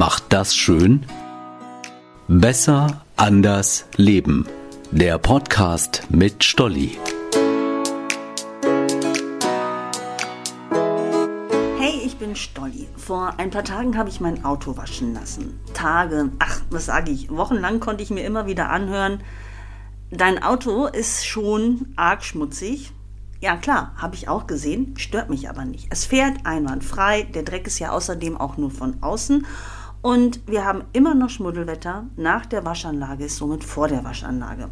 macht das schön? Besser, anders, leben. Der Podcast mit Stolli. Hey, ich bin Stolli. Vor ein paar Tagen habe ich mein Auto waschen lassen. Tage, ach, was sage ich, wochenlang konnte ich mir immer wieder anhören, dein Auto ist schon arg schmutzig. Ja klar, habe ich auch gesehen, stört mich aber nicht. Es fährt einwandfrei, der Dreck ist ja außerdem auch nur von außen und wir haben immer noch Schmuddelwetter. Nach der Waschanlage ist somit vor der Waschanlage.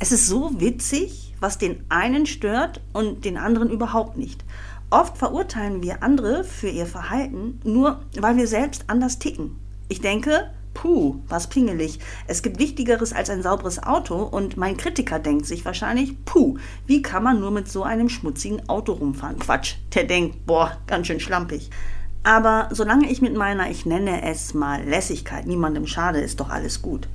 Es ist so witzig, was den einen stört und den anderen überhaupt nicht. Oft verurteilen wir andere für ihr Verhalten, nur weil wir selbst anders ticken. Ich denke, puh, was pingelig. Es gibt Wichtigeres als ein sauberes Auto und mein Kritiker denkt sich wahrscheinlich, puh, wie kann man nur mit so einem schmutzigen Auto rumfahren? Quatsch, der denkt, boah, ganz schön schlampig. Aber solange ich mit meiner, ich nenne es mal Lässigkeit, niemandem schade, ist doch alles gut.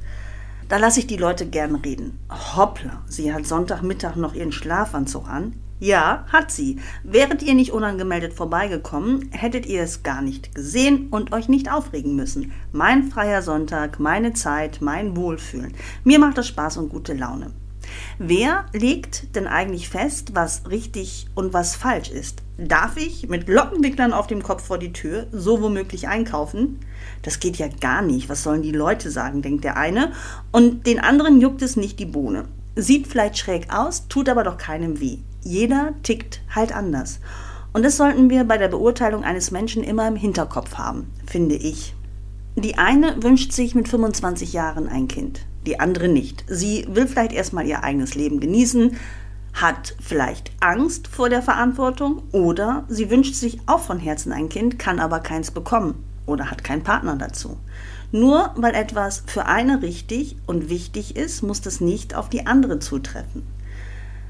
Da lasse ich die Leute gern reden. Hoppla, sie hat Sonntagmittag noch ihren Schlafanzug an. Ja, hat sie. Wäret ihr nicht unangemeldet vorbeigekommen, hättet ihr es gar nicht gesehen und euch nicht aufregen müssen. Mein freier Sonntag, meine Zeit, mein Wohlfühlen. Mir macht das Spaß und gute Laune. Wer legt denn eigentlich fest, was richtig und was falsch ist? Darf ich mit Lockenwicklern auf dem Kopf vor die Tür so womöglich einkaufen? Das geht ja gar nicht. Was sollen die Leute sagen, denkt der eine. Und den anderen juckt es nicht die Bohne. Sieht vielleicht schräg aus, tut aber doch keinem weh. Jeder tickt halt anders. Und das sollten wir bei der Beurteilung eines Menschen immer im Hinterkopf haben, finde ich. Die eine wünscht sich mit 25 Jahren ein Kind die andere nicht. Sie will vielleicht erstmal ihr eigenes Leben genießen, hat vielleicht Angst vor der Verantwortung oder sie wünscht sich auch von Herzen ein Kind, kann aber keins bekommen oder hat keinen Partner dazu. Nur weil etwas für eine richtig und wichtig ist, muss das nicht auf die andere zutreffen.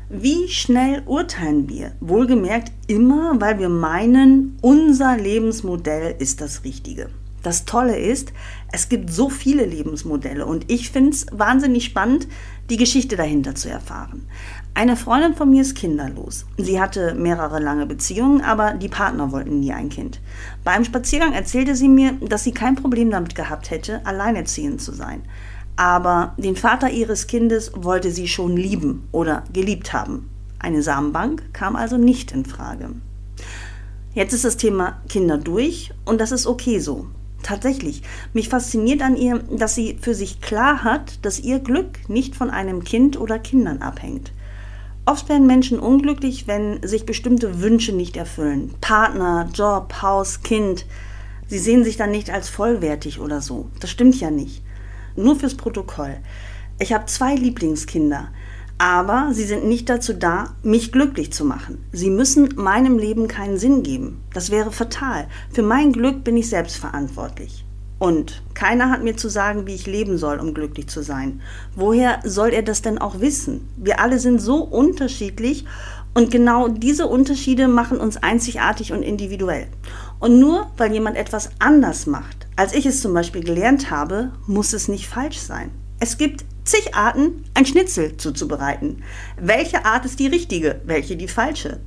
Wie schnell urteilen wir? Wohlgemerkt immer, weil wir meinen, unser Lebensmodell ist das Richtige. Das Tolle ist, es gibt so viele Lebensmodelle und ich finde es wahnsinnig spannend, die Geschichte dahinter zu erfahren. Eine Freundin von mir ist kinderlos. Sie hatte mehrere lange Beziehungen, aber die Partner wollten nie ein Kind. Beim Spaziergang erzählte sie mir, dass sie kein Problem damit gehabt hätte, alleinerziehend zu sein. Aber den Vater ihres Kindes wollte sie schon lieben oder geliebt haben. Eine Samenbank kam also nicht in Frage. Jetzt ist das Thema Kinder durch und das ist okay so. Tatsächlich. Mich fasziniert an ihr, dass sie für sich klar hat, dass ihr Glück nicht von einem Kind oder Kindern abhängt. Oft werden Menschen unglücklich, wenn sich bestimmte Wünsche nicht erfüllen. Partner, Job, Haus, Kind. Sie sehen sich dann nicht als vollwertig oder so. Das stimmt ja nicht. Nur fürs Protokoll. Ich habe zwei Lieblingskinder. Aber sie sind nicht dazu da, mich glücklich zu machen. Sie müssen meinem Leben keinen Sinn geben. Das wäre fatal. Für mein Glück bin ich selbst verantwortlich. Und keiner hat mir zu sagen, wie ich leben soll, um glücklich zu sein. Woher soll er das denn auch wissen? Wir alle sind so unterschiedlich und genau diese Unterschiede machen uns einzigartig und individuell. Und nur weil jemand etwas anders macht, als ich es zum Beispiel gelernt habe, muss es nicht falsch sein. Es gibt zig Arten, ein Schnitzel zuzubereiten. Welche Art ist die richtige, welche die falsche?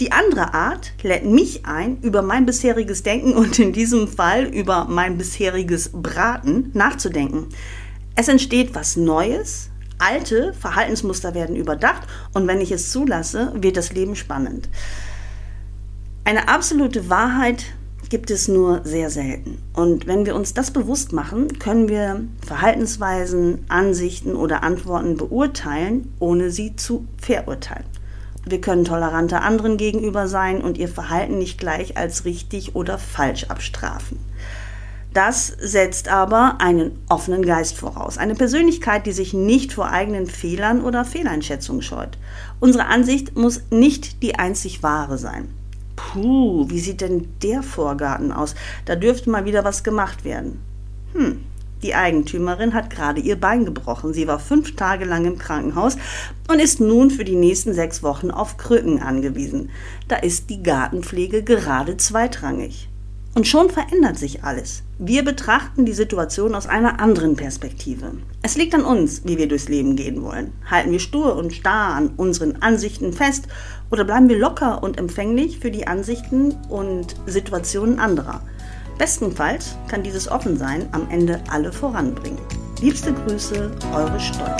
Die andere Art lädt mich ein, über mein bisheriges Denken und in diesem Fall über mein bisheriges Braten nachzudenken. Es entsteht was Neues, alte Verhaltensmuster werden überdacht und wenn ich es zulasse, wird das Leben spannend. Eine absolute Wahrheit gibt es nur sehr selten. Und wenn wir uns das bewusst machen, können wir Verhaltensweisen, Ansichten oder Antworten beurteilen, ohne sie zu verurteilen. Wir können toleranter anderen gegenüber sein und ihr Verhalten nicht gleich als richtig oder falsch abstrafen. Das setzt aber einen offenen Geist voraus, eine Persönlichkeit, die sich nicht vor eigenen Fehlern oder Fehleinschätzungen scheut. Unsere Ansicht muss nicht die einzig wahre sein. Puh, wie sieht denn der Vorgarten aus? Da dürfte mal wieder was gemacht werden. Hm, die Eigentümerin hat gerade ihr Bein gebrochen. Sie war fünf Tage lang im Krankenhaus und ist nun für die nächsten sechs Wochen auf Krücken angewiesen. Da ist die Gartenpflege gerade zweitrangig. Und schon verändert sich alles. Wir betrachten die Situation aus einer anderen Perspektive. Es liegt an uns, wie wir durchs Leben gehen wollen. Halten wir stur und starr an unseren Ansichten fest oder bleiben wir locker und empfänglich für die Ansichten und Situationen anderer? Bestenfalls kann dieses Offensein am Ende alle voranbringen. Liebste Grüße, eure Steuer.